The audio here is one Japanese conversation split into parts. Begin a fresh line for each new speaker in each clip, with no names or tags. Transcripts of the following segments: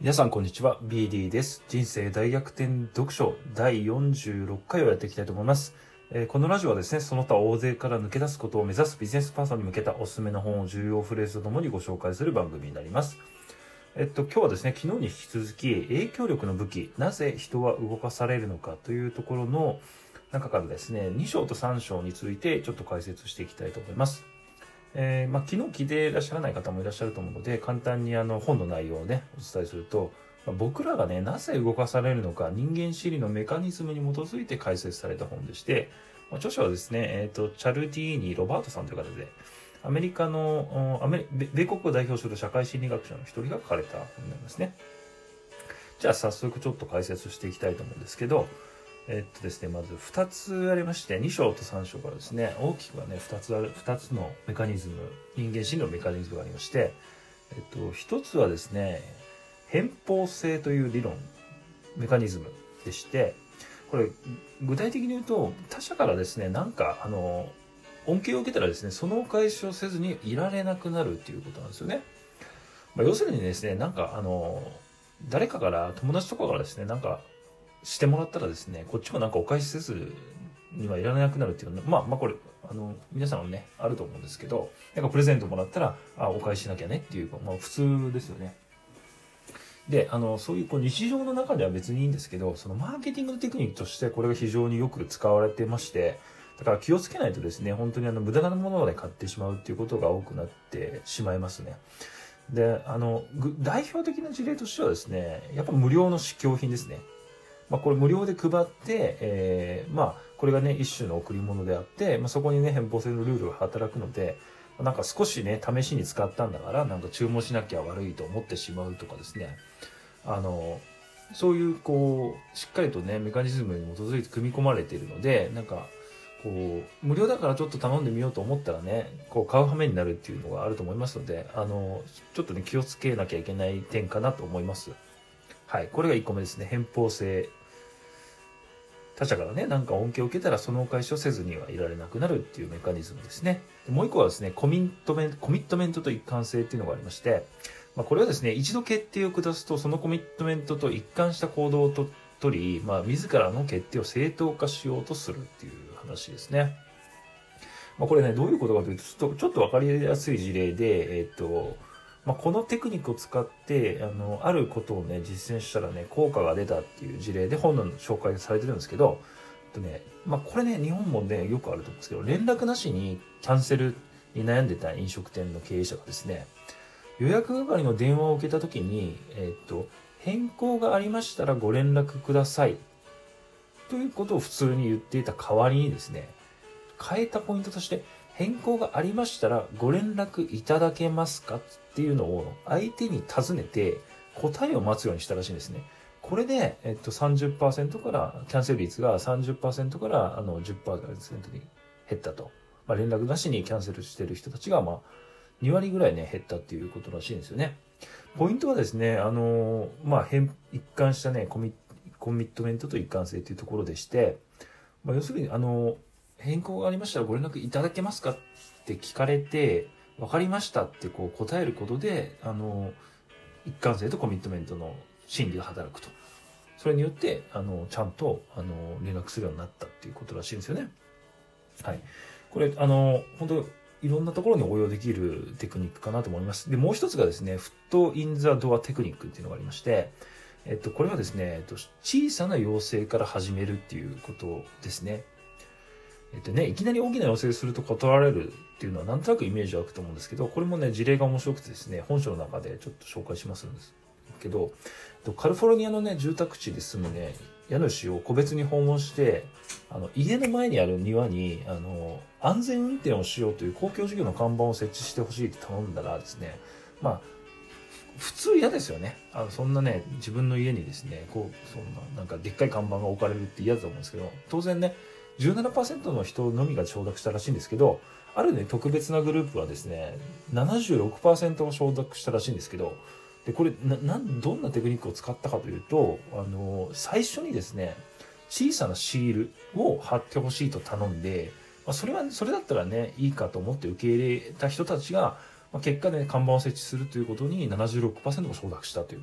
皆さんこんにちは。BD です。人生大逆転読書第46回をやっていきたいと思います、えーこのラジオはですねその他大勢から抜け出すことを目指すビジネスパーソンに向けたおすすめの本を重要フレーズとともにご紹介する番組になります。えっと今日はですね昨日に引き続き影響力の武器なぜ人は動かされるのかというところの中からですね2章と3章についてちょっと解説していきたいと思います。えーまあ、昨日聞いていらっしゃらない方もいらっしゃると思うので簡単にあの本の内容をねお伝えすると、まあ僕らがねなぜ動かされるのか人間心理のメカニズムに基づいて解説された本でして、まあ、著者はですね、えー、とチャルティーニ・ロバートさんという方でアメリカのアメ米国を代表する社会心理学者の一人が書かれた本なりますね。じゃあ早速ちょっと解説していきたいと思うんですけどえっとですね、まず2つありまして、2章と3章からですね、大きくはね、2つある、2つのメカニズム、人間心理のメカニズムがありまして、えっと、1つはですね、偏方性という理論、メカニズムでして、これ、具体的に言うと、他者からですね、なんか、あの、恩恵を受けたらですね、そのお返しをせずにいられなくなるっていうことなんですよね。まあ、要するにですね、なんか、あの、誰かから、友達とかからですね、なんか、してもらったらですね、こっちもなんかお返しせずにはいらなくなるっていうのは、まあまあこれ、あの、皆さんはね、あると思うんですけど、なんかプレゼントもらったら、あ、お返ししなきゃねっていう、まあ普通ですよね。で、あの、そういうこう日常の中では別にいいんですけど、そのマーケティングのテクニックとしてこれが非常によく使われてまして、だから気をつけないとですね、本当にあの無駄なもので買ってしまうっていうことが多くなってしまいますね。で、あの、代表的な事例としてはですね、やっぱ無料の試供品ですね。まあ、これ無料で配って、えーまあ、これがね、一種の贈り物であって、まあ、そこにね、偏方性のルールが働くので、なんか少しね、試しに使ったんだから、なんか注文しなきゃ悪いと思ってしまうとかですね、あの、そういう、こう、しっかりとね、メカニズムに基づいて組み込まれているので、なんか、こう、無料だからちょっと頼んでみようと思ったらね、こう、買う羽目になるっていうのがあると思いますので、あの、ちょっとね、気をつけなきゃいけない点かなと思います。はい。これが1個目ですね。偏方性。他者からね、なんか恩恵を受けたらそのお返しをせずにはいられなくなるっていうメカニズムですね。もう一個はですね、コミットメント、コミットメントと一貫性っていうのがありまして、まあ、これはですね、一度決定を下すと、そのコミットメントと一貫した行動をと取り、まあ、自らの決定を正当化しようとするっていう話ですね。まあ、これね、どういうことかというと、ちょっと、ちょっとわかりやすい事例で、えっと、まあ、このテクニックを使って、あの、あることをね、実践したらね、効果が出たっていう事例で本の紹介されてるんですけど、とね、まあ、これね、日本もね、よくあると思うんですけど、連絡なしにキャンセルに悩んでた飲食店の経営者がですね、予約係の電話を受けた時に、えっと、変更がありましたらご連絡ください。ということを普通に言っていた代わりにですね、変えたポイントとして、変更がありましたらご連絡いただけますか？っていうのを相手に尋ねて答えを待つようにしたらしいんですね。これで、えっと、30%から、キャンセル率が30%からあの10%に減ったと。まあ、連絡なしにキャンセルしてる人たちが、まあ、2割ぐらいね、減ったっていうことらしいんですよね。ポイントはですね、あの、まあ、変一貫したね、コミコミットメントと一貫性というところでして、まあ、要するに、あの、変更がありましたらご連絡いただけますかって聞かれて、わかりましたってこう答えることで、あの、一貫性とコミットメントの心理が働くと。それによって、あの、ちゃんと、あの、連絡するようになったっていうことらしいんですよね。はい。これ、あの、本当いろんなところに応用できるテクニックかなと思います。で、もう一つがですね、フットインザドアテクニックっていうのがありまして、えっと、これはですね、小さな要請から始めるっていうことですね。えっとね、いきなり大きな要請すると断られるっていうのはなんとなくイメージ湧くと思うんですけど、これもね、事例が面白くてですね、本書の中でちょっと紹介しますんですけど、カリフォルニアのね、住宅地で住むね、家主を個別に訪問して、あの、家の前にある庭に、あの、安全運転をしようという公共事業の看板を設置してほしいって頼んだらですね、まあ、普通嫌ですよね。あの、そんなね、自分の家にですね、こう、そんな、なんかでっかい看板が置かれるって嫌だと思うんですけど、当然ね、17%の人のみが承諾したらしいんですけど、あるね、特別なグループはですね、76%が承諾したらしいんですけど、で、これ、な、ん、どんなテクニックを使ったかというと、あの、最初にですね、小さなシールを貼ってほしいと頼んで、まあ、それは、それだったらね、いいかと思って受け入れた人たちが、まあ、結果ね、看板を設置するということに76%が承諾したという。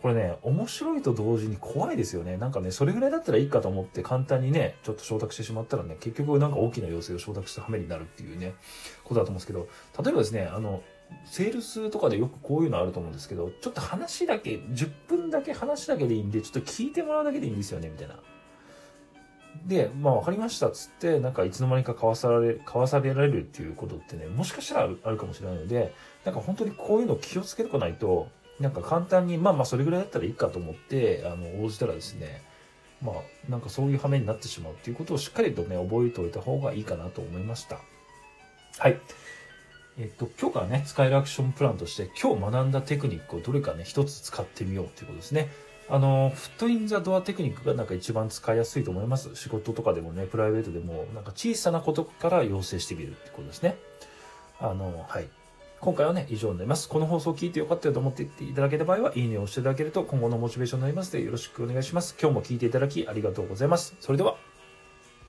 これね、面白いと同時に怖いですよね。なんかね、それぐらいだったらいいかと思って簡単にね、ちょっと承諾してしまったらね、結局なんか大きな要請を承諾した羽目になるっていうね、ことだと思うんですけど、例えばですね、あの、セールスとかでよくこういうのあると思うんですけど、ちょっと話だけ、10分だけ話だけでいいんで、ちょっと聞いてもらうだけでいいんですよね、みたいな。で、まあ分かりましたっつって、なんかいつの間にか買わされ、買わされられるっていうことってね、もしかしたらあるあるかもしれないので、なんか本当にこういうの気をつけてこないと、なんか簡単に、まあまあそれぐらいだったらいいかと思って、あの、応じたらですね、まあ、なんかそういう羽目になってしまうっていうことをしっかりとね、覚えておいた方がいいかなと思いました。はい。えっと、今日からね、使えるアクションプランとして、今日学んだテクニックをどれかね、一つ使ってみようということですね。あの、フットインザドアテクニックがなんか一番使いやすいと思います。仕事とかでもね、プライベートでも、なんか小さなことから要請してみるってことですね。あの、はい。今回はね、以上になります。この放送を聞いてよかったよと思っていただけた場合は、いいねを押していただけると今後のモチベーションになりますので、よろしくお願いします。今日も聞いていただきありがとうございます。それでは。